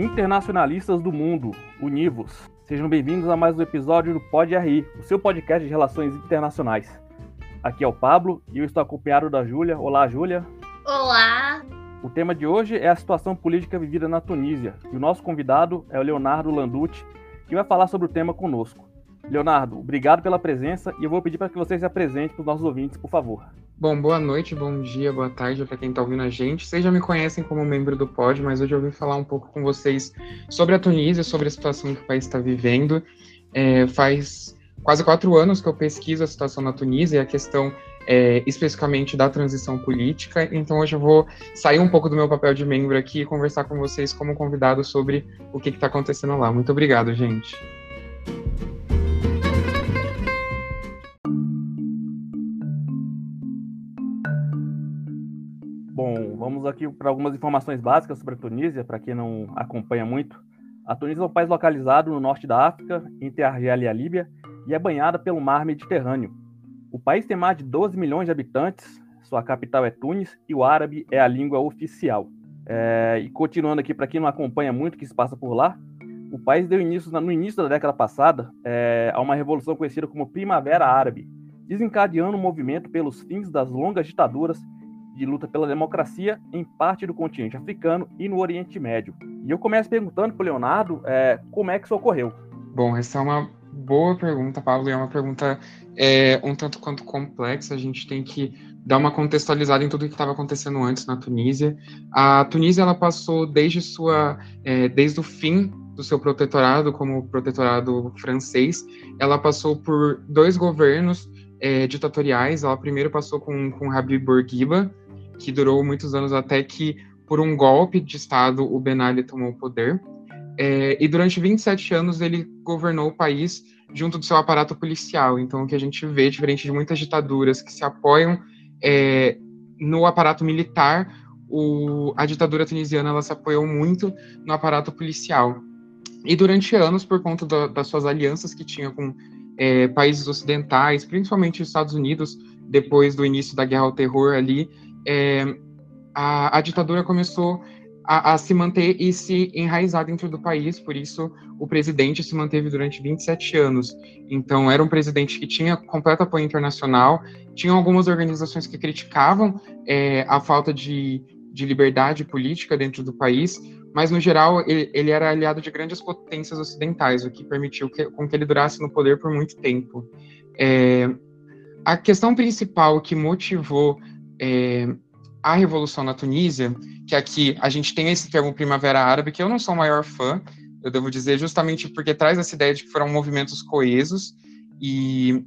Internacionalistas do Mundo, univos. Sejam bem-vindos a mais um episódio do Pod RI, o seu podcast de relações internacionais. Aqui é o Pablo e eu estou acompanhado da Júlia. Olá, Júlia. Olá. O tema de hoje é a situação política vivida na Tunísia e o nosso convidado é o Leonardo Landucci, que vai falar sobre o tema conosco. Leonardo, obrigado pela presença e eu vou pedir para que você se apresente para os nossos ouvintes, por favor. Bom, boa noite, bom dia, boa tarde para quem está ouvindo a gente. Vocês já me conhecem como membro do POD, mas hoje eu vim falar um pouco com vocês sobre a Tunísia, sobre a situação que o país está vivendo. É, faz quase quatro anos que eu pesquiso a situação na Tunísia e a questão é, especificamente da transição política. Então hoje eu vou sair um pouco do meu papel de membro aqui e conversar com vocês como convidado sobre o que está acontecendo lá. Muito obrigado, gente. Vamos aqui para algumas informações básicas sobre a Tunísia, para quem não acompanha muito. A Tunísia é um país localizado no norte da África, entre a Argélia e a Líbia, e é banhada pelo mar Mediterrâneo. O país tem mais de 12 milhões de habitantes, sua capital é Tunis e o árabe é a língua oficial. É, e continuando aqui, para quem não acompanha muito o que se passa por lá, o país deu início, no início da década passada, é, a uma revolução conhecida como Primavera Árabe, desencadeando um movimento pelos fins das longas ditaduras de luta pela democracia em parte do continente africano e no Oriente Médio. E eu começo perguntando para o Leonardo é, como é que isso ocorreu. Bom, essa é uma boa pergunta, Pablo, e é uma pergunta é, um tanto quanto complexa. A gente tem que dar uma contextualizada em tudo o que estava acontecendo antes na Tunísia. A Tunísia ela passou desde sua é, desde o fim do seu protetorado como protetorado francês, ela passou por dois governos é, ditatoriais. Ela primeiro passou com, com Habib Bourguiba, que durou muitos anos até que, por um golpe de Estado, o Ben Ali tomou o poder. É, e durante 27 anos ele governou o país junto do seu aparato policial. Então, o que a gente vê, diferente de muitas ditaduras que se apoiam é, no aparato militar, o, a ditadura tunisiana ela se apoiou muito no aparato policial. E durante anos, por conta do, das suas alianças que tinha com é, países ocidentais, principalmente os Estados Unidos, depois do início da guerra ao terror ali, é, a, a, ditadura começou a, a, se manter e se enraizar dentro do país, por isso o presidente se manteve durante 27 anos. Então, era um presidente que tinha completo apoio internacional, tinha algumas organizações que criticavam é, a falta de, de liberdade política dentro do país, mas no geral ele, ele, era aliado de grandes potências ocidentais, o que permitiu que, com que ele durasse no poder por muito tempo. É, a questão principal que motivou é, a revolução na Tunísia, que aqui a gente tem esse termo Primavera Árabe, que eu não sou o maior fã, eu devo dizer, justamente porque traz essa ideia de que foram movimentos coesos, e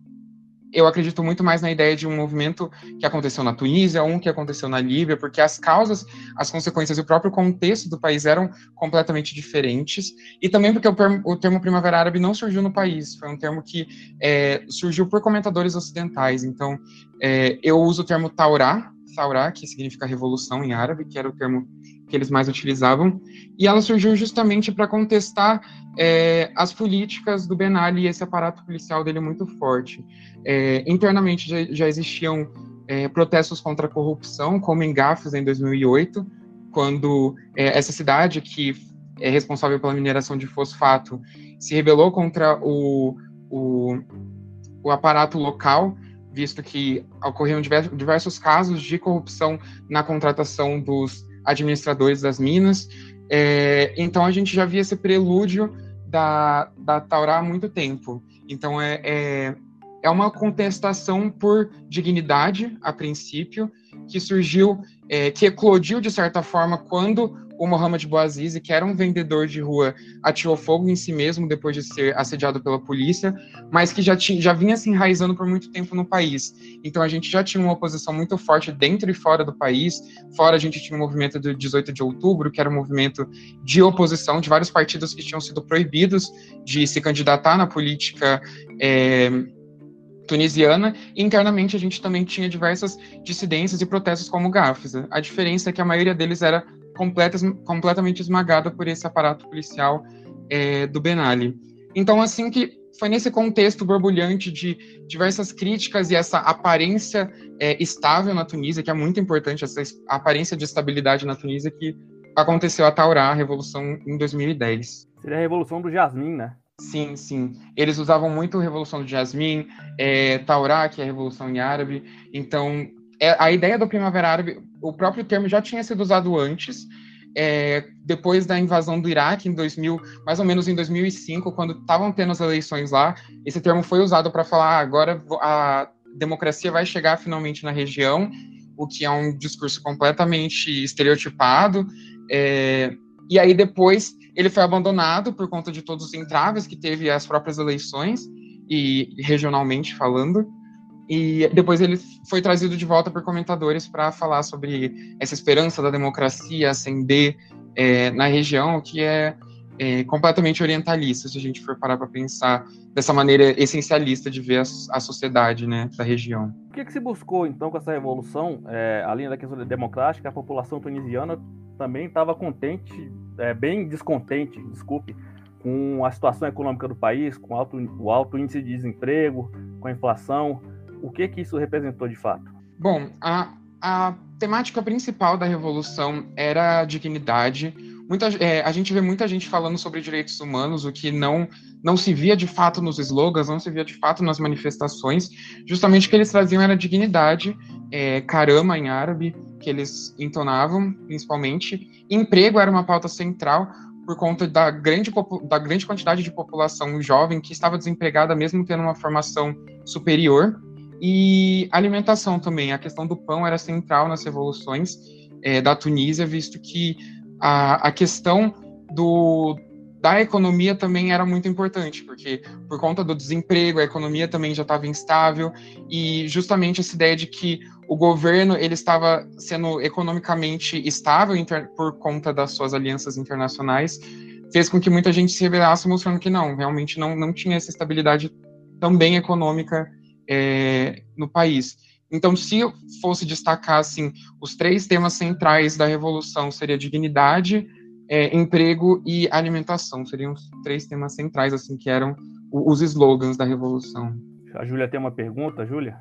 eu acredito muito mais na ideia de um movimento que aconteceu na Tunísia, um que aconteceu na Líbia, porque as causas, as consequências e o próprio contexto do país eram completamente diferentes, e também porque o, o termo Primavera Árabe não surgiu no país, foi um termo que é, surgiu por comentadores ocidentais. Então, é, eu uso o termo Taurá, Taurá, que significa revolução em árabe, que era o termo que eles mais utilizavam, e ela surgiu justamente para contestar é, as políticas do Ben Ali e esse aparato policial dele muito forte. É, internamente já, já existiam é, protestos contra a corrupção, como em Gafes em 2008, quando é, essa cidade que é responsável pela mineração de fosfato se rebelou contra o, o, o aparato local, visto que ocorreram diversos casos de corrupção na contratação dos administradores das minas. É, então a gente já via esse prelúdio da, da Taurá há muito tempo. Então é, é, é uma contestação por dignidade, a princípio, que surgiu, é, que eclodiu de certa forma quando o Mohamed Bouazizi, que era um vendedor de rua, atirou fogo em si mesmo depois de ser assediado pela polícia, mas que já, tinha, já vinha se enraizando por muito tempo no país. Então a gente já tinha uma oposição muito forte dentro e fora do país. Fora a gente tinha o movimento do 18 de outubro, que era um movimento de oposição de vários partidos que tinham sido proibidos de se candidatar na política. É, tunisiana, e internamente a gente também tinha diversas dissidências e protestos como Gafes. A diferença é que a maioria deles era completas, completamente esmagada por esse aparato policial é, do Ben Ali. Então, assim que foi nesse contexto borbulhante de diversas críticas e essa aparência é, estável na Tunísia, que é muito importante, essa aparência de estabilidade na Tunísia, que aconteceu a Taurá, a Revolução em 2010. Seria a Revolução do Jasmim, né? Sim, sim. Eles usavam muito a Revolução do Jasmim, é, Taurá, que é a Revolução em Árabe. Então, é, a ideia do Primavera Árabe, o próprio termo já tinha sido usado antes, é, depois da invasão do Iraque em 2000, mais ou menos em 2005, quando estavam tendo as eleições lá, esse termo foi usado para falar ah, agora a democracia vai chegar finalmente na região, o que é um discurso completamente estereotipado. É, e aí depois ele foi abandonado por conta de todos os entraves que teve as próprias eleições e regionalmente falando. E depois ele foi trazido de volta por comentadores para falar sobre essa esperança da democracia ascender é, na região, que é, é, completamente orientalista, se a gente for parar para pensar dessa maneira essencialista de ver a, a sociedade né, da região. O que, que, se buscou, então, com essa revolução? É, além da questão democrática, a população tunisiana também estava contente, é, bem descontente, desculpe, com a situação econômica do país, com alto, o alto índice de desemprego, com a inflação, o que que isso representou de fato? Bom, a, a temática principal da revolução era a dignidade. Muita, é, a gente vê muita gente falando sobre direitos humanos, o que não não se via de fato nos slogans, não se via de fato nas manifestações. Justamente o que eles traziam era dignidade, é, carama em árabe, que eles entonavam, principalmente. Emprego era uma pauta central, por conta da grande, da grande quantidade de população jovem que estava desempregada, mesmo tendo uma formação superior. E alimentação também, a questão do pão era central nas revoluções é, da Tunísia, visto que a, a questão do, da economia também era muito importante, porque por conta do desemprego, a economia também já estava instável, e justamente essa ideia de que o governo ele estava sendo economicamente estável por conta das suas alianças internacionais, fez com que muita gente se rebelasse, mostrando que não, realmente não, não tinha essa estabilidade também econômica é, no país. Então, se eu fosse destacar assim, os três temas centrais da revolução seria dignidade, é, emprego e alimentação. Seriam os três temas centrais assim que eram os slogans da revolução. A Júlia tem uma pergunta, Júlia?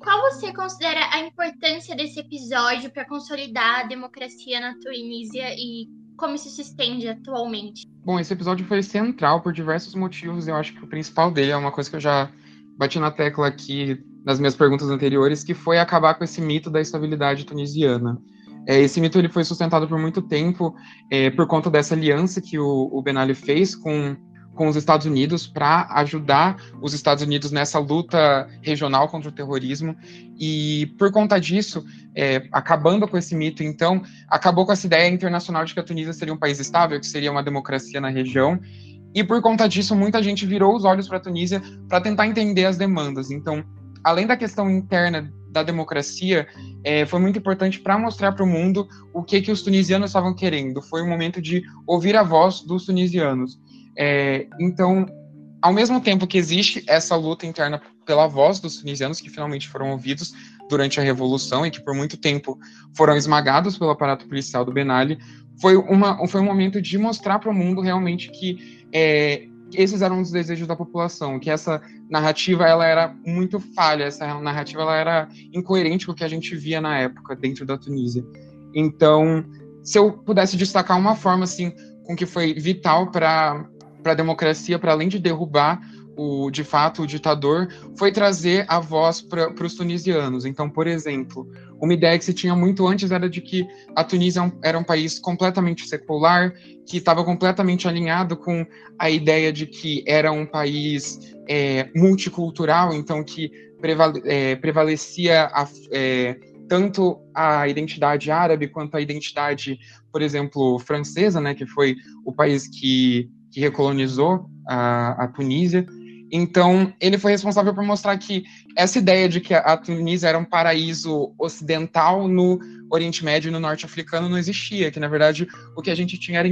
Qual você considera a importância desse episódio para consolidar a democracia na Tunísia e como isso se estende atualmente? Bom, esse episódio foi central por diversos motivos. Eu acho que o principal dele é uma coisa que eu já bati na tecla aqui nas minhas perguntas anteriores, que foi acabar com esse mito da estabilidade tunisiana. É, esse mito ele foi sustentado por muito tempo é, por conta dessa aliança que o, o Ben Ali fez com, com os Estados Unidos para ajudar os Estados Unidos nessa luta regional contra o terrorismo. E por conta disso, é, acabando com esse mito, então, acabou com essa ideia internacional de que a Tunísia seria um país estável, que seria uma democracia na região. E por conta disso, muita gente virou os olhos para a Tunísia para tentar entender as demandas. Então, além da questão interna da democracia, é, foi muito importante para mostrar para o mundo o que, que os tunisianos estavam querendo. Foi um momento de ouvir a voz dos tunisianos. É, então, ao mesmo tempo que existe essa luta interna pela voz dos tunisianos, que finalmente foram ouvidos durante a Revolução e que por muito tempo foram esmagados pelo aparato policial do Ben Ali, foi, uma, foi um momento de mostrar para o mundo realmente que é, esses eram os desejos da população, que essa narrativa ela era muito falha, essa narrativa ela era incoerente com o que a gente via na época dentro da Tunísia. Então, se eu pudesse destacar uma forma assim com que foi vital para para a democracia, para além de derrubar o, de fato o ditador, foi trazer a voz para os tunisianos. Então, por exemplo, uma ideia que se tinha muito antes era de que a Tunísia era um país completamente secular, que estava completamente alinhado com a ideia de que era um país é, multicultural, então que prevale, é, prevalecia a, é, tanto a identidade árabe quanto a identidade, por exemplo, francesa, né, que foi o país que, que recolonizou a, a Tunísia. Então, ele foi responsável por mostrar que essa ideia de que a Tunísia era um paraíso ocidental no Oriente Médio e no Norte Africano não existia, que na verdade o que a gente tinha era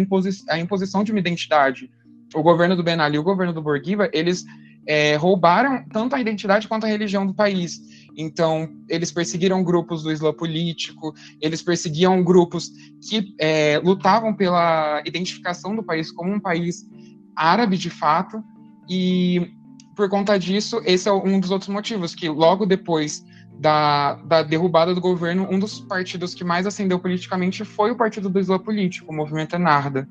a imposição de uma identidade. O governo do Ben Ali e o governo do Bourguiba, eles é, roubaram tanto a identidade quanto a religião do país. Então, eles perseguiram grupos do Islã político, eles perseguiam grupos que é, lutavam pela identificação do país como um país árabe de fato, e por conta disso, esse é um dos outros motivos, que logo depois da, da derrubada do governo, um dos partidos que mais ascendeu politicamente foi o partido do Islã Político, o movimento Enarda.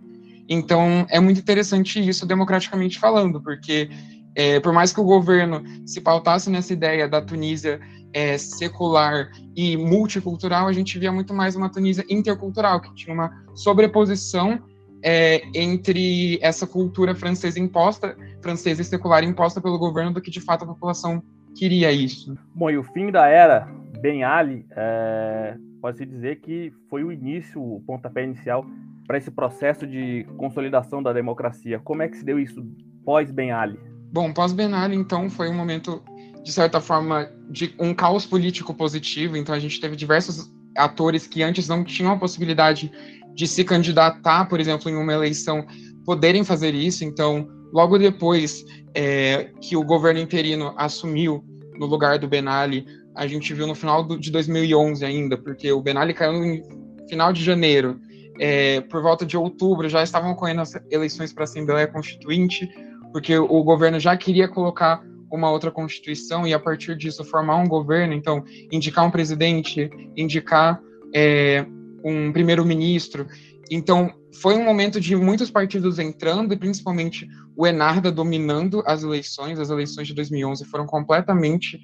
Então, é muito interessante isso, democraticamente falando, porque é, por mais que o governo se pautasse nessa ideia da Tunísia é, secular e multicultural, a gente via muito mais uma Tunísia intercultural, que tinha uma sobreposição é, entre essa cultura francesa imposta, francesa e secular imposta pelo governo, do que de fato a população queria isso. Bom, e o fim da era Ben Ali, é, pode-se dizer que foi o início, o pontapé inicial para esse processo de consolidação da democracia. Como é que se deu isso pós-Ben Ali? Bom, pós-Ben Ali, então, foi um momento, de certa forma, de um caos político positivo. Então, a gente teve diversos atores que antes não tinham a possibilidade de se candidatar, por exemplo, em uma eleição, poderem fazer isso. Então, logo depois é, que o governo interino assumiu no lugar do Ben Ali, a gente viu no final do, de 2011 ainda, porque o Ben Ali caiu no final de janeiro. É, por volta de outubro já estavam ocorrendo as eleições para a Assembleia Constituinte, porque o governo já queria colocar uma outra constituição e a partir disso formar um governo, então indicar um presidente, indicar é, um primeiro-ministro. Então foi um momento de muitos partidos entrando e principalmente o Enarda dominando as eleições. As eleições de 2011 foram completamente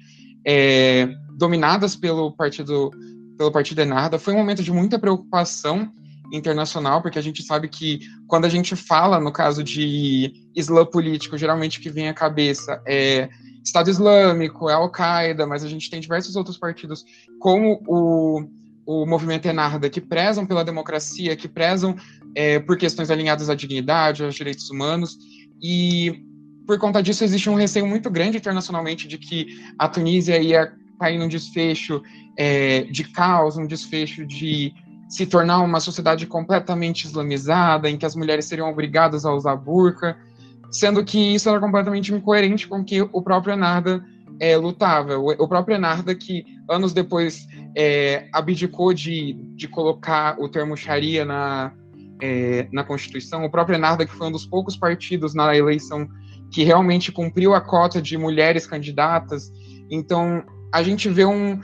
é, dominadas pelo partido pelo partido Enarda. Foi um momento de muita preocupação internacional, porque a gente sabe que quando a gente fala, no caso de Islã político, geralmente o que vem à cabeça é Estado Islâmico, é Al-Qaeda, mas a gente tem diversos outros partidos, como o, o movimento Enarda, que prezam pela democracia, que prezam é, por questões alinhadas à dignidade, aos direitos humanos, e por conta disso existe um receio muito grande internacionalmente de que a Tunísia ia cair num desfecho é, de caos, um desfecho de se tornar uma sociedade completamente islamizada, em que as mulheres seriam obrigadas a usar burca, sendo que isso era completamente incoerente com o que o próprio Enarda é, lutava. O, o, próprio Enarda, que anos depois é, abdicou de, de colocar o termo Sharia na, é, na Constituição, o próprio Enarda, que foi um dos poucos partidos na eleição que realmente cumpriu a cota de mulheres candidatas. Então, a gente vê um,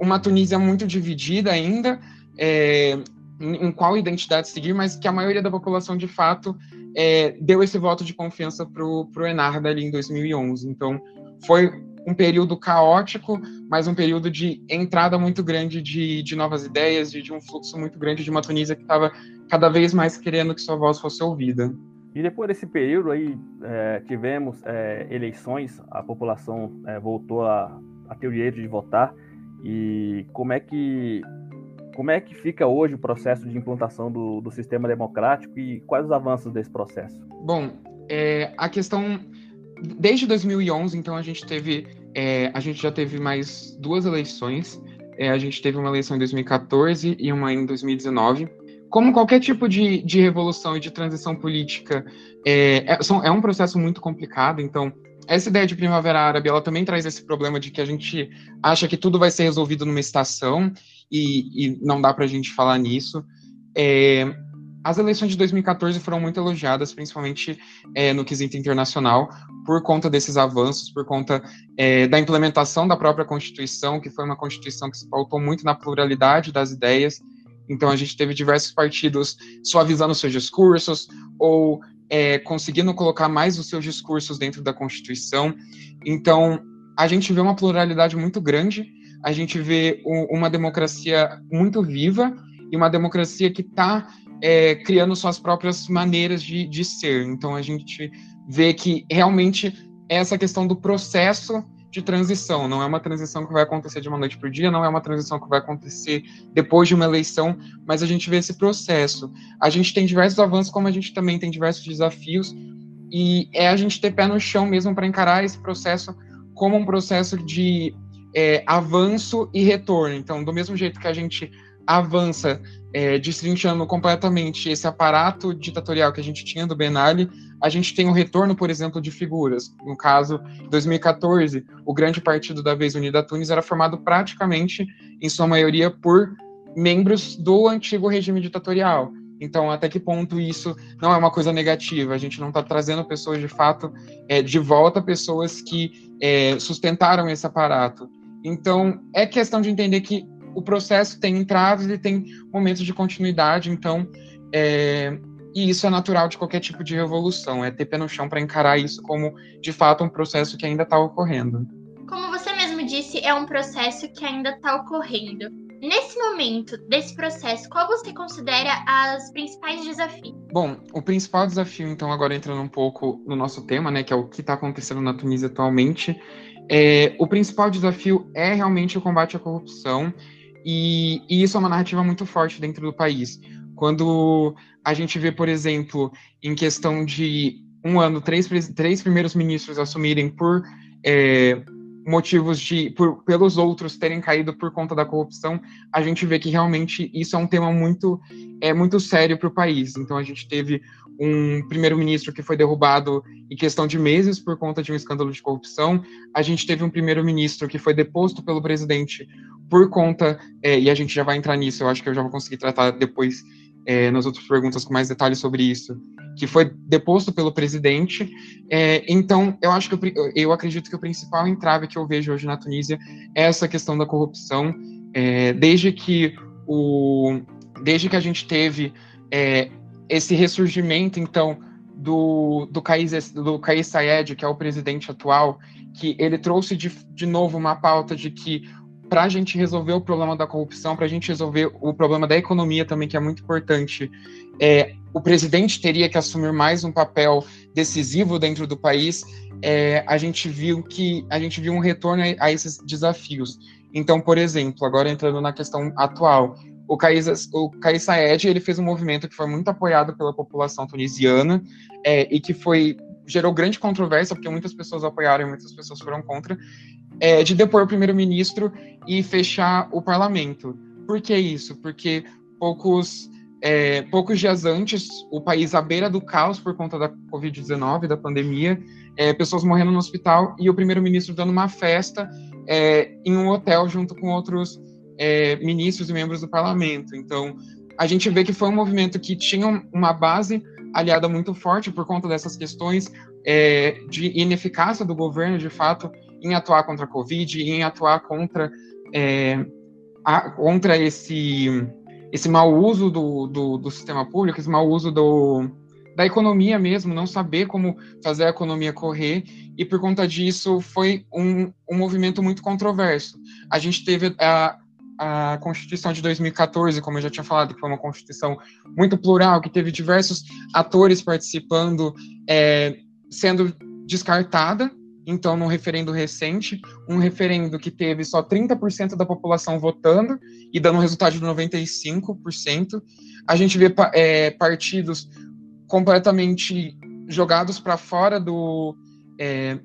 uma Tunísia muito dividida ainda, é, em qual identidade seguir, mas que a maioria da população, de fato, é, deu esse voto de confiança para o Enarda ali em 2011. Então, foi um período caótico, mas um período de entrada muito grande de, de novas ideias, de, de um fluxo muito grande de uma Tunísia que estava cada vez mais querendo que sua voz fosse ouvida. E depois desse período aí, é, tivemos é, eleições, a população é, voltou a, a ter o direito de votar. E como é que como é que fica hoje o processo de implantação do, do sistema democrático e quais os avanços desse processo? Bom, é, a questão desde 2011, então a gente teve é, a gente já teve mais duas eleições. É, a gente teve uma eleição em 2014 e uma em 2019. Como qualquer tipo de, de revolução e de transição política, é, é, são, é um processo muito complicado. Então, essa ideia de primavera árabe, ela também traz esse problema de que a gente acha que tudo vai ser resolvido numa estação e, e não dá para a gente falar nisso. É, as eleições de 2014 foram muito elogiadas, principalmente é, no quesito internacional, por conta desses avanços, por conta é, da implementação da própria Constituição, que foi uma Constituição que se pautou muito na pluralidade das ideias. Então, a gente teve diversos partidos suavizando seus discursos ou é, conseguindo colocar mais os seus discursos dentro da Constituição. Então, a gente vê uma pluralidade muito grande a gente vê uma democracia muito viva e uma democracia que está é, criando suas próprias maneiras de, de ser. Então a gente vê que realmente essa questão do processo de transição, não é uma transição que vai acontecer de uma noite para o dia, não é uma transição que vai acontecer depois de uma eleição, mas a gente vê esse processo. A gente tem diversos avanços, como a gente também tem diversos desafios, e é a gente ter pé no chão mesmo para encarar esse processo como um processo de é, avanço e retorno. Então, do mesmo jeito que a gente avança é, destrinchando completamente esse aparato ditatorial que a gente tinha do Ben Ali, a gente tem o retorno, por exemplo, de figuras. No caso, 2014, o grande partido da vez Unida Tunis era formado praticamente, em sua maioria, por membros do antigo regime ditatorial. Então, até que ponto isso não é uma coisa negativa? A gente não está trazendo pessoas de fato é, de volta, pessoas que é, sustentaram esse aparato. Então, é questão de entender que o processo tem entradas e tem momentos de continuidade, então, é, e isso é natural de qualquer tipo de revolução, é ter pé no chão para encarar isso como, de fato, um processo que ainda está ocorrendo. Como você mesmo disse, é um processo que ainda está ocorrendo. Nesse momento desse processo, qual você considera as principais desafios? Bom, o principal desafio, então, agora entrando um pouco no nosso tema, né, que é o que está acontecendo na Tunísia atualmente, é, o principal desafio é realmente o combate à corrupção, e, e isso é uma narrativa muito forte dentro do país. Quando a gente vê, por exemplo, em questão de um ano, três, três primeiros ministros assumirem por é, motivos de por, pelos outros terem caído por conta da corrupção, a gente vê que realmente isso é um tema muito é muito sério para o país. Então a gente teve um primeiro-ministro que foi derrubado em questão de meses por conta de um escândalo de corrupção. A gente teve um primeiro-ministro que foi deposto pelo presidente por conta é, e a gente já vai entrar nisso. Eu acho que eu já vou conseguir tratar depois é, nas outras perguntas com mais detalhes sobre isso, que foi deposto pelo presidente. É, então, eu acho que eu, eu, acredito que o principal entrave que eu vejo hoje na Tunísia é essa questão da corrupção. É, desde que o, desde que a gente teve é, esse ressurgimento, então, do, do Kais, do Kais Sayed, que é o presidente atual, que ele trouxe de, de novo uma pauta de que para a gente resolver o problema da corrupção, para a gente resolver o problema da economia também, que é muito importante, é, o presidente teria que assumir mais um papel decisivo dentro do país. É, a gente viu que a gente viu um retorno a, a esses desafios. Então, por exemplo, agora entrando na questão atual, o Kais, o Kais Saed, ele fez um movimento que foi muito apoiado pela população tunisiana é, e que foi gerou grande controvérsia porque muitas pessoas apoiaram e muitas pessoas foram contra é, de depor o primeiro-ministro e fechar o parlamento. Por que isso? Porque poucos, é, poucos dias antes, o país à beira do caos por conta da Covid-19, da pandemia, é, pessoas morrendo no hospital e o primeiro-ministro dando uma festa é, em um hotel junto com outros é, ministros e membros do parlamento. Então, a gente vê que foi um movimento que tinha uma base aliada muito forte por conta dessas questões é, de ineficácia do governo, de fato, em atuar contra a Covid, em atuar contra, é, a, contra esse, esse mau uso do, do, do, sistema público, esse mau uso do, da economia mesmo, não saber como fazer a economia correr, e por conta disso foi um, um movimento muito controverso. A gente teve a, a Constituição de 2014, como eu já tinha falado, que foi uma Constituição muito plural, que teve diversos atores participando, é, sendo descartada, então, num referendo recente, um referendo que teve só 30% da população votando e dando um resultado de 95%, a gente vê é, partidos completamente jogados para fora do, é,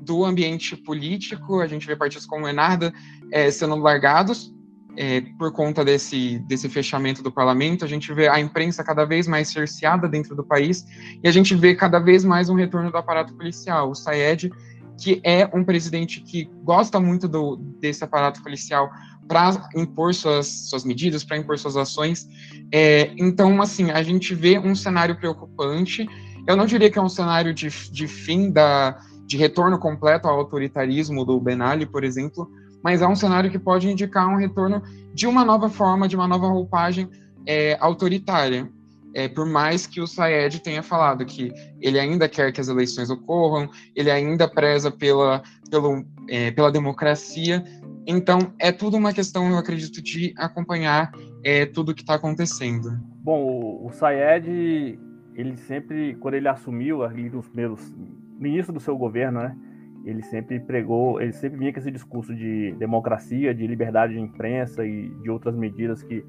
do ambiente político, a gente vê partidos como o Enarda é, sendo largados é, por conta desse, desse fechamento do parlamento, a gente vê a imprensa cada vez mais cerceada dentro do país, e a gente vê cada vez mais um retorno do aparato policial. O Sayed que é um presidente que gosta muito do, desse aparato policial para impor suas, suas medidas, para impor suas ações. É, então, assim, a gente vê um cenário preocupante. Eu não diria que é um cenário de, de fim da, de retorno completo ao autoritarismo do Ben Ali, por exemplo, mas é um cenário que pode indicar um retorno de uma nova forma, de uma nova roupagem é, autoritária é, por mais que o Saed tenha falado que ele ainda quer que as eleições ocorram, ele ainda preza pela, pelo, é, pela democracia. Então, é tudo uma questão, eu acredito, de acompanhar é, tudo o que está acontecendo. Bom, o, Saed, ele sempre, quando ele assumiu, ali nos primeiros, início do seu governo, né, ele sempre pregou, ele sempre vinha com esse discurso de democracia, de liberdade de imprensa e de outras medidas que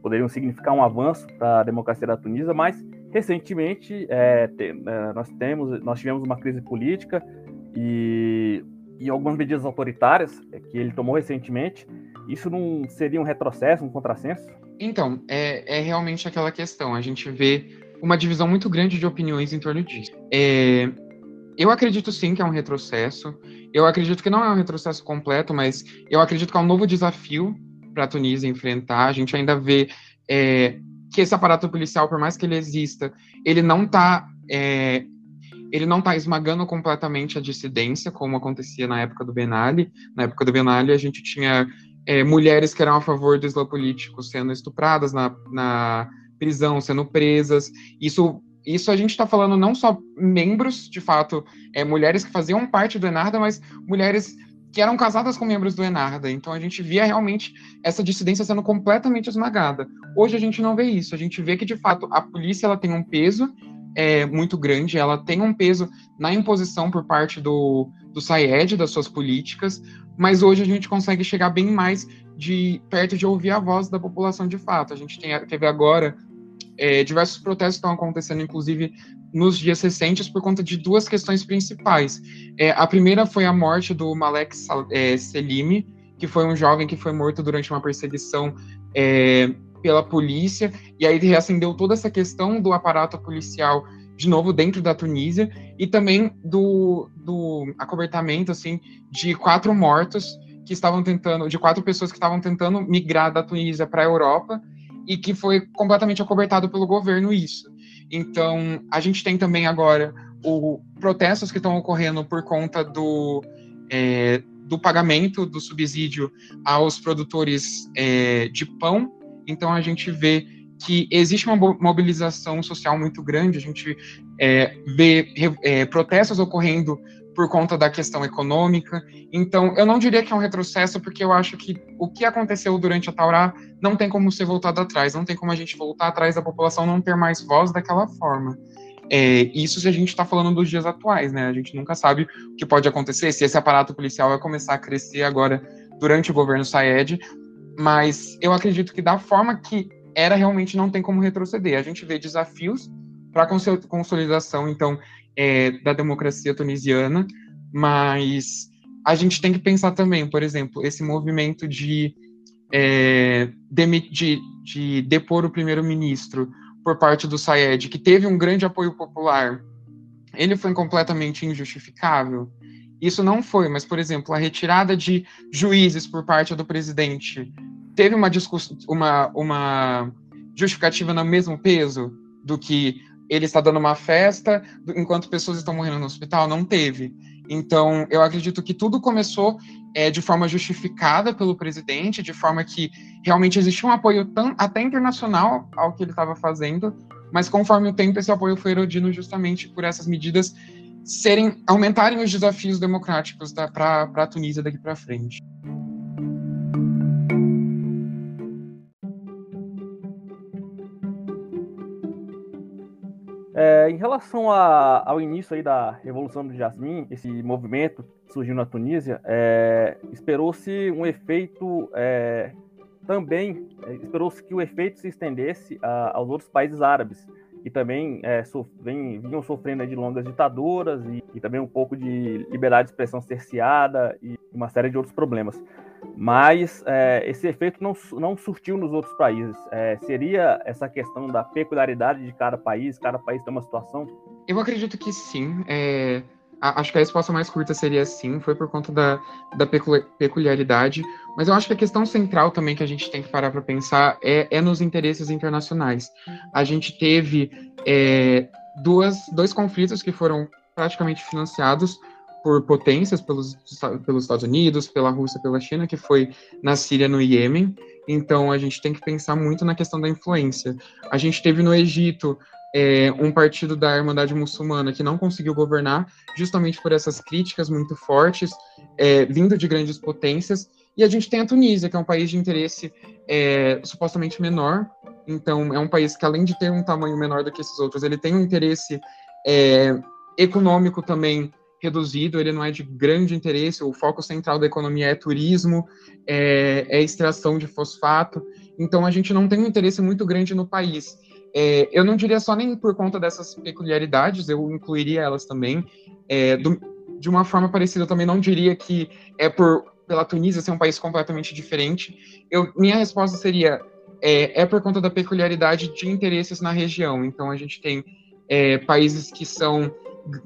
poderiam significar um avanço para a democracia da Tunísia, mas recentemente é, é, nós temos, nós tivemos uma crise política e, e algumas medidas autoritárias é, que ele tomou recentemente. Isso não seria um retrocesso, um contrassenso? Então, é, é realmente aquela questão. A gente vê uma divisão muito grande de opiniões em torno disso. É, eu acredito sim que é um retrocesso. Eu acredito que não é um retrocesso completo, mas eu acredito que é um novo desafio para a Tunísia enfrentar. A gente ainda vê é, que esse aparato policial, por mais que ele exista, ele não está é, ele não está esmagando completamente a dissidência, como acontecia na época do Ben Ali. Na época do Ben Ali, a gente tinha é, mulheres que eram a favor do Islã político sendo estupradas na, na prisão, sendo presas. Isso, isso a gente está falando não só membros, de fato, é, mulheres que faziam parte do Enarda, mas mulheres que eram casadas com membros do Enarda. Então a gente via realmente essa dissidência sendo completamente esmagada. Hoje a gente não vê isso. A gente vê que de fato a polícia ela tem um peso é, muito grande, ela tem um peso na imposição por parte do, do Sayed, das suas políticas, mas hoje a gente consegue chegar bem mais de perto de ouvir a voz da população de fato. A gente tem, teve agora é, diversos protestos estão acontecendo, inclusive nos dias recentes, por conta de duas questões principais. É, a primeira foi a morte do Malek é, Selimi, que foi um jovem que foi morto durante uma perseguição é, pela polícia, e aí reacendeu toda essa questão do aparato policial de novo dentro da Tunísia, e também do, do acobertamento assim, de quatro mortos que estavam tentando, de quatro pessoas que estavam tentando migrar da Tunísia para a Europa, e que foi completamente acobertado pelo governo isso. Então, a gente tem também agora o protestos que estão ocorrendo por conta do, é, do pagamento do subsídio aos produtores é, de pão. Então, a gente vê que existe uma mobilização social muito grande, a gente é, vê é, protestos ocorrendo por conta da questão econômica. Então, eu não diria que é um retrocesso, porque eu acho que o que aconteceu durante a Taurá não tem como ser voltado atrás, não tem como a gente voltar atrás da população não ter mais voz daquela forma. É, isso se a gente está falando dos dias atuais, né? A gente nunca sabe o que pode acontecer, se esse aparato policial vai começar a crescer agora durante o governo Saed, mas eu acredito que da forma que era, realmente não tem como retroceder. A gente vê desafios para consolidação, então, é, da democracia tunisiana, mas a gente tem que pensar também, por exemplo, esse movimento de, é, de, de depor o primeiro-ministro por parte do Sayed, que teve um grande apoio popular, ele foi completamente injustificável? Isso não foi, mas, por exemplo, a retirada de juízes por parte do presidente teve uma, uma, uma justificativa no mesmo peso do que ele está dando uma festa enquanto pessoas estão morrendo no hospital? Não teve. Então, eu acredito que tudo começou é, de forma justificada pelo presidente, de forma que realmente existia um apoio tão, até internacional ao que ele estava fazendo, mas conforme o tempo esse apoio foi erodindo justamente por essas medidas serem aumentarem os desafios democráticos para a Tunísia daqui para frente. Relação a, ao início aí da Revolução do Jasmim, esse movimento surgiu na Tunísia, é, esperou-se um efeito é, também, é, esperou-se que o efeito se estendesse a, aos outros países árabes, que também é, vinham sofrendo de longas ditaduras e, e, também um pouco de liberdade de expressão cerceada e uma série de outros problemas mas é, esse efeito não, não surtiu nos outros países. É, seria essa questão da peculiaridade de cada país? Cada país tem uma situação? Eu acredito que sim. É, acho que a resposta mais curta seria sim, foi por conta da, da peculiaridade. Mas eu acho que a questão central também que a gente tem que parar para pensar é, é, nos interesses internacionais. A gente teve é, duas, dois conflitos que foram praticamente financiados por potências pelos, pelos Estados Unidos, pela Rússia, pela China, que foi na Síria, no Iêmen. Então a gente tem que pensar muito na questão da influência. A gente teve no Egito é, um partido da Irmandade Muçulmana que não conseguiu governar, justamente por essas críticas muito fortes, é, vindo de grandes potências. E a gente tem a Tunísia, que é um país de interesse é, supostamente menor. Então, é um país que, além de ter um tamanho menor do que esses outros, ele tem um interesse é, econômico também reduzido, ele não é de grande interesse, o foco central da economia é turismo, é, é extração de fosfato, então a gente não tem um interesse muito grande no país. É, eu não diria só nem por conta dessas peculiaridades, eu incluiria elas também. É, do, de uma forma parecida, eu também não diria que é por pela Tunísia ser um país completamente diferente. Eu, minha resposta seria é, é por conta da peculiaridade de interesses na região. Então a gente tem é, países que são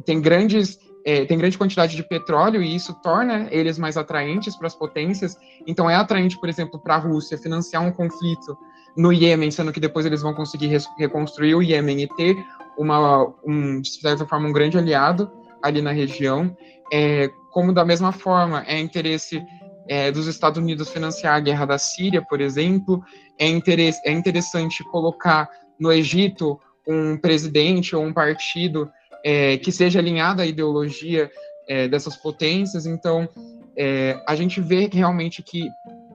tem grandes é, tem grande quantidade de petróleo e isso torna eles mais atraentes para as potências. Então, é atraente, por exemplo, para a Rússia financiar um conflito no Iêmen, sendo que depois eles vão conseguir reconstruir o Iêmen e ter uma, um, de certa forma, um grande aliado ali na região, é, como da mesma forma é interesse é, dos Estados Unidos financiar a guerra da Síria, por exemplo, é, interesse, é interessante colocar no Egito um presidente ou um partido é, que seja alinhado à ideologia é, dessas potências. Então, é, a gente vê realmente que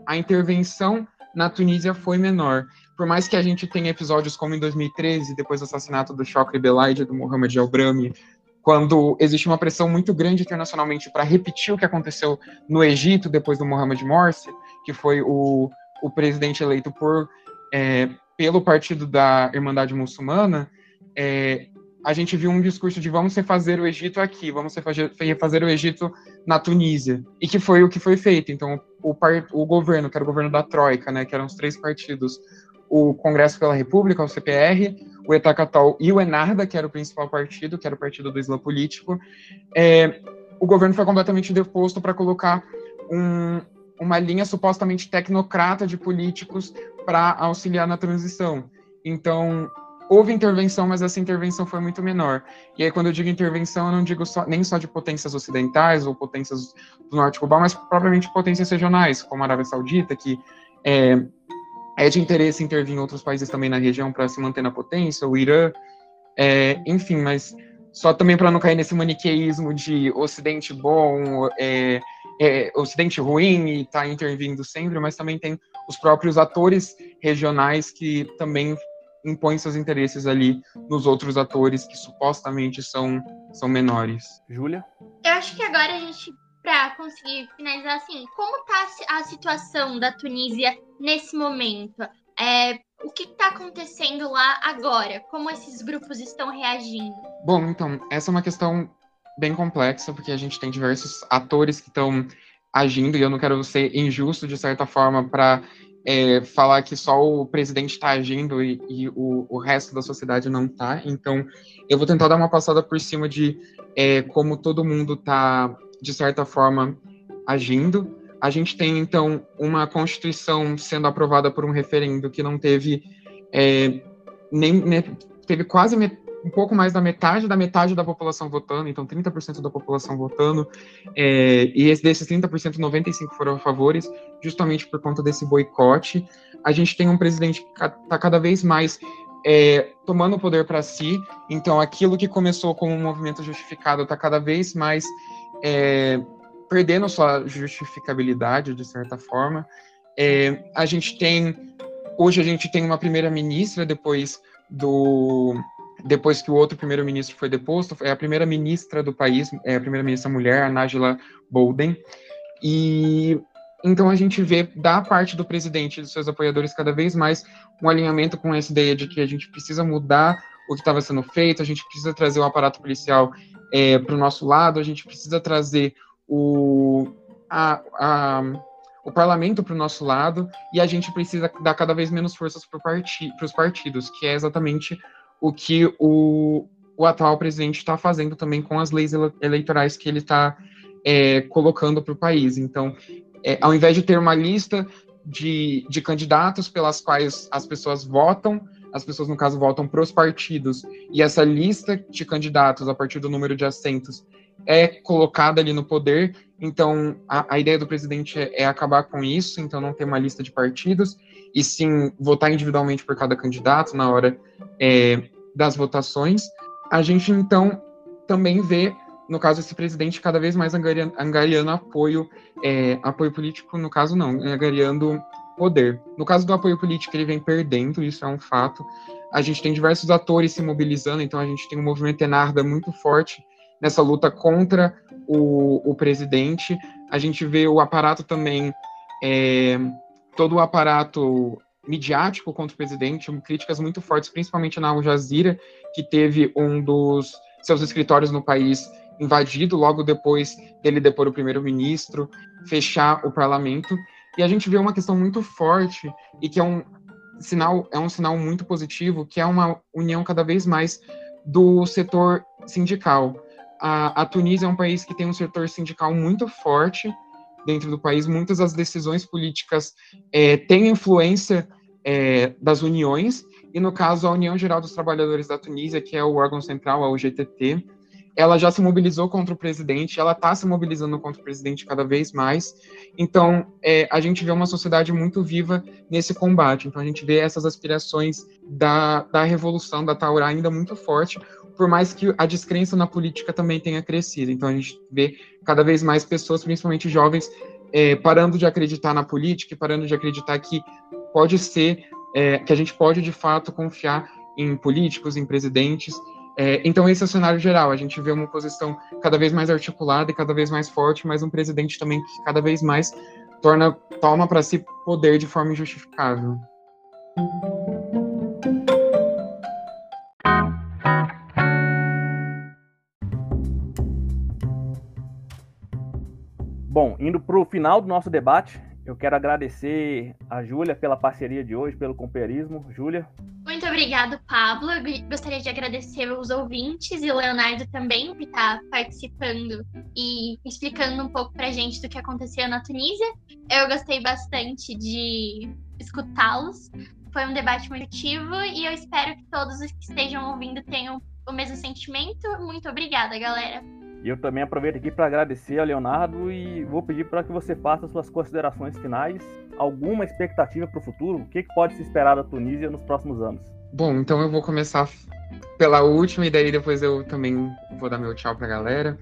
a intervenção na Tunísia foi menor. Por mais que a gente tenha episódios como em 2013, depois do assassinato do Chokri Belaid, do Mohamed El-Brahmi, quando existe uma pressão muito grande internacionalmente para repetir o que aconteceu no Egito depois do Mohamed Morsi, que foi o, o presidente eleito por é, pelo partido da Irmandade Muçulmana, é, a gente viu um discurso de vamos refazer o Egito aqui, vamos refazer, o Egito na Tunísia, e que foi o que foi feito. Então, o, o governo, que era o governo da Troika, né, que eram os três partidos, o Congresso pela República, o CPR, o Etacatol e o Enarda, que era o principal partido, que era o partido do Islã político, é, o governo foi completamente deposto para colocar um, uma linha supostamente tecnocrata de políticos para auxiliar na transição. Então, houve intervenção, mas essa intervenção foi muito menor. E aí, quando eu digo intervenção, eu não digo só, nem só de potências ocidentais ou potências do norte global, mas propriamente potências regionais, como a Arábia Saudita, que é, é de interesse intervir em outros países também na região para se manter na potência, o Irã, é, enfim, mas só também para não cair nesse maniqueísmo de Ocidente bom, é, é, Ocidente ruim e está intervindo sempre, mas também tem os próprios atores regionais que também impõem seus interesses ali nos outros atores que supostamente são, são menores. Júlia? Eu acho que agora a gente, para conseguir finalizar assim, como está a situação da Tunísia nesse momento? É, o que está acontecendo lá agora? Como esses grupos estão reagindo? Bom, então, essa é uma questão bem complexa, porque a gente tem diversos atores que estão agindo, e eu não quero ser injusto, de certa forma, para é, falar que só o presidente está agindo e, e o, o, resto da sociedade não está. Então, eu vou tentar dar uma passada por cima de é, como todo mundo está, de certa forma, agindo. A gente tem, então, uma Constituição sendo aprovada por um referendo que não teve é, nem, nem, teve quase um pouco mais da metade da metade da população votando, então 30% da população votando, é, e desses 30%, 95% foram a favores, justamente por conta desse boicote. A gente tem um presidente que está cada vez mais é, tomando o poder para si, então aquilo que começou como um movimento justificado está cada vez mais é, perdendo sua justificabilidade, de certa forma. É, a gente tem, hoje a gente tem uma primeira-ministra, depois do depois que o outro primeiro-ministro foi deposto, é a primeira ministra do país, é a primeira ministra mulher, a Najla Bolden, e então a gente vê da parte do presidente e dos seus apoiadores cada vez mais um alinhamento com essa ideia de que a gente precisa mudar o que estava sendo feito, a gente precisa trazer o aparato policial é, para o nosso lado, a gente precisa trazer o, a, a, o parlamento para o nosso lado e a gente precisa dar cada vez menos forças para parti os partidos, que é exatamente o que o, o atual presidente está fazendo também com as leis eleitorais que ele está é, colocando para o país. Então, é, ao invés de ter uma lista de, de candidatos pelas quais as pessoas votam, as pessoas, no caso, votam para os partidos, e essa lista de candidatos, a partir do número de assentos, é colocada ali no poder. Então, a, a ideia do presidente é, é, acabar com isso, então não ter uma lista de partidos, e sim votar individualmente por cada candidato na hora é, das votações. A gente, então, também vê, no caso, esse presidente cada vez mais angariando, angariando apoio, é, apoio político, no caso, não, angariando poder. No caso do apoio político, ele vem perdendo, isso é um fato. A gente tem diversos atores se mobilizando, então a gente tem um movimento Enarda muito forte nessa luta contra o, o presidente. A gente vê o aparato também, é, todo o aparato midiático contra o presidente, críticas muito fortes, principalmente na Al Jazeera, que teve um dos seus escritórios no país invadido logo depois dele depor o primeiro-ministro, fechar o parlamento. E a gente vê uma questão muito forte e que é um sinal, é um sinal muito positivo, que é uma união cada vez mais do setor sindical a, a Tunísia é um país que tem um setor sindical muito forte dentro do país. Muitas das decisões políticas é, têm influência é, das uniões. e no caso a União Geral dos Trabalhadores da Tunísia, que é o órgão central, a UGTT, ela já se mobilizou contra o presidente, ela está se mobilizando contra o presidente cada vez mais. Então, é, a gente vê uma sociedade muito viva nesse combate. Então, a gente vê essas aspirações da, da revolução, da Taurá ainda muito forte, por mais que a descrença na política também tenha crescido. Então, a gente vê cada vez mais pessoas, principalmente jovens, é, parando de acreditar na política parando de acreditar que pode ser, é, que a gente pode de fato confiar em políticos, em presidentes é, então, esse é o cenário geral. A gente vê uma oposição cada vez mais articulada e cada vez mais forte, mas um presidente também que cada vez mais torna, toma para si poder de forma injustificável. Bom, indo para o final do nosso debate, eu quero agradecer a Júlia pela parceria de hoje, pelo companheirismo. Júlia. Muito obrigado, Pablo. Eu gostaria de agradecer os ouvintes e o Leonardo também por estar participando e explicando um pouco para a gente do que aconteceu na Tunísia. Eu gostei bastante de escutá-los. Foi um debate muito ativo e eu espero que todos os que estejam ouvindo tenham o mesmo sentimento. Muito obrigada, galera. E eu também aproveito aqui para agradecer ao Leonardo e vou pedir para que você faça suas considerações finais. Alguma expectativa para o futuro? O que, pode se esperar da Tunísia nos próximos anos? Bom, então eu vou começar pela última e daí depois eu também vou dar meu tchau para a galera.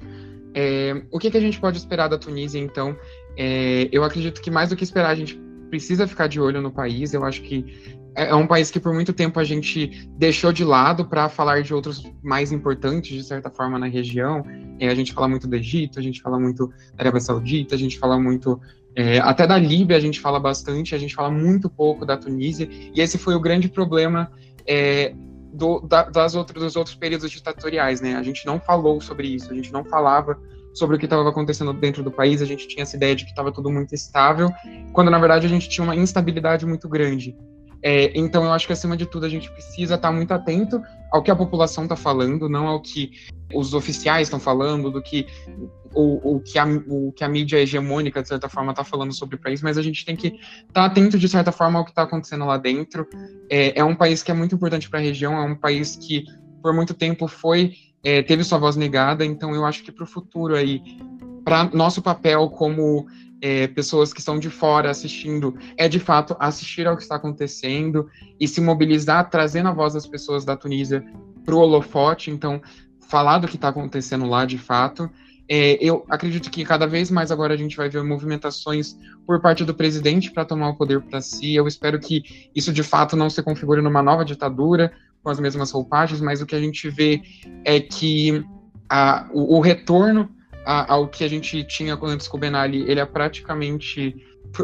É, o que, que, a gente pode esperar da Tunísia, então? É, eu acredito que mais do que esperar, a gente precisa ficar de olho no país. Eu acho que é, é um país que por muito tempo a gente deixou de lado para falar de outros mais importantes, de certa forma, na região. É, a gente fala muito do Egito, a gente fala muito da Arábia Saudita, a gente fala muito. É, até da Líbia a gente fala bastante, a gente fala muito pouco da Tunísia, e esse foi o grande problema é, do, da, das outras, dos outros períodos ditatoriais, né? A gente não falou sobre isso, a gente não falava sobre o que estava acontecendo dentro do país, a gente tinha essa ideia de que estava tudo muito estável, quando na verdade a gente tinha uma instabilidade muito grande. É, então, eu acho que, acima de tudo, a gente precisa estar muito atento ao que a população está falando, não ao que os oficiais estão falando, do que o, o, que a, o que a mídia hegemônica, de certa forma, está falando sobre o país, mas a gente tem que estar tá atento, de certa forma, ao que está acontecendo lá dentro. É, é, um país que é muito importante para a região, é um país que, por muito tempo, foi é, teve sua voz negada, então eu acho que para o futuro aí, para nosso papel como é, pessoas que estão de fora assistindo, é de fato assistir ao que está acontecendo e se mobilizar, trazendo a voz das pessoas da Tunísia para o holofote, então falar do que está acontecendo lá de fato. É, eu acredito que cada vez mais agora a gente vai ver movimentações por parte do presidente para tomar o poder para si. Eu espero que isso de fato não se configure numa nova ditadura com as mesmas roupagens, mas o que a gente vê é que a, o, o retorno a, ao que a gente tinha antes com o Benali, ele é praticamente,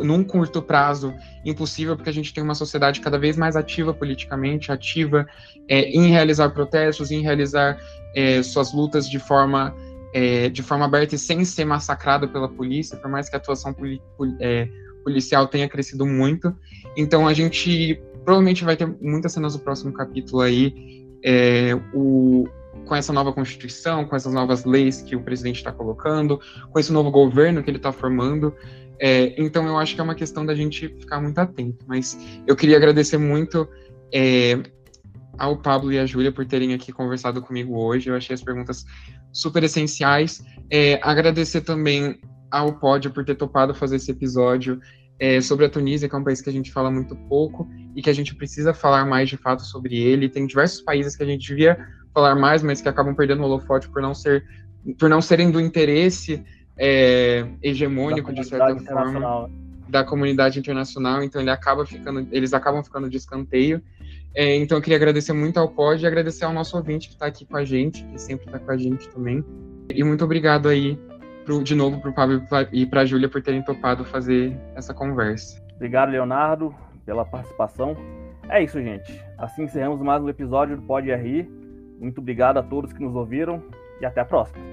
num curto prazo, impossível, porque a gente tem uma sociedade cada vez mais ativa politicamente, ativa é, em realizar protestos, em realizar é, suas lutas de forma, é, de forma aberta e sem ser massacrada pela polícia, por mais que a atuação poli, é, policial tenha crescido muito. Então a gente provavelmente vai ter muitas cenas no próximo capítulo aí. É, o, com essa nova Constituição, com essas novas leis que o presidente está colocando, com esse novo governo que ele está formando. É, então, eu acho que é uma questão da gente ficar muito atento. Mas eu queria agradecer muito é, ao Pablo e à Júlia por terem aqui conversado comigo hoje. Eu achei as perguntas super essenciais. É, agradecer também ao Pódio por ter topado fazer esse episódio é, sobre a Tunísia, que é um país que a gente fala muito pouco e que a gente precisa falar mais de fato sobre ele. Tem diversos países que a gente devia falar mais, mas que acabam perdendo o holofote por não ser por não serem do interesse é, hegemônico de certa forma da comunidade internacional, então ele acaba ficando, eles acabam ficando de escanteio. É, então eu queria agradecer muito ao Pod e agradecer ao nosso ouvinte que está aqui com a gente, que sempre está com a gente também. E muito obrigado aí pro, de novo para o Pablo e para a Júlia por terem topado fazer essa conversa. Obrigado, Leonardo, pela participação. É isso, gente. Assim encerramos mais um episódio do Pod RI. Muito obrigado a todos que nos ouviram e até a próxima.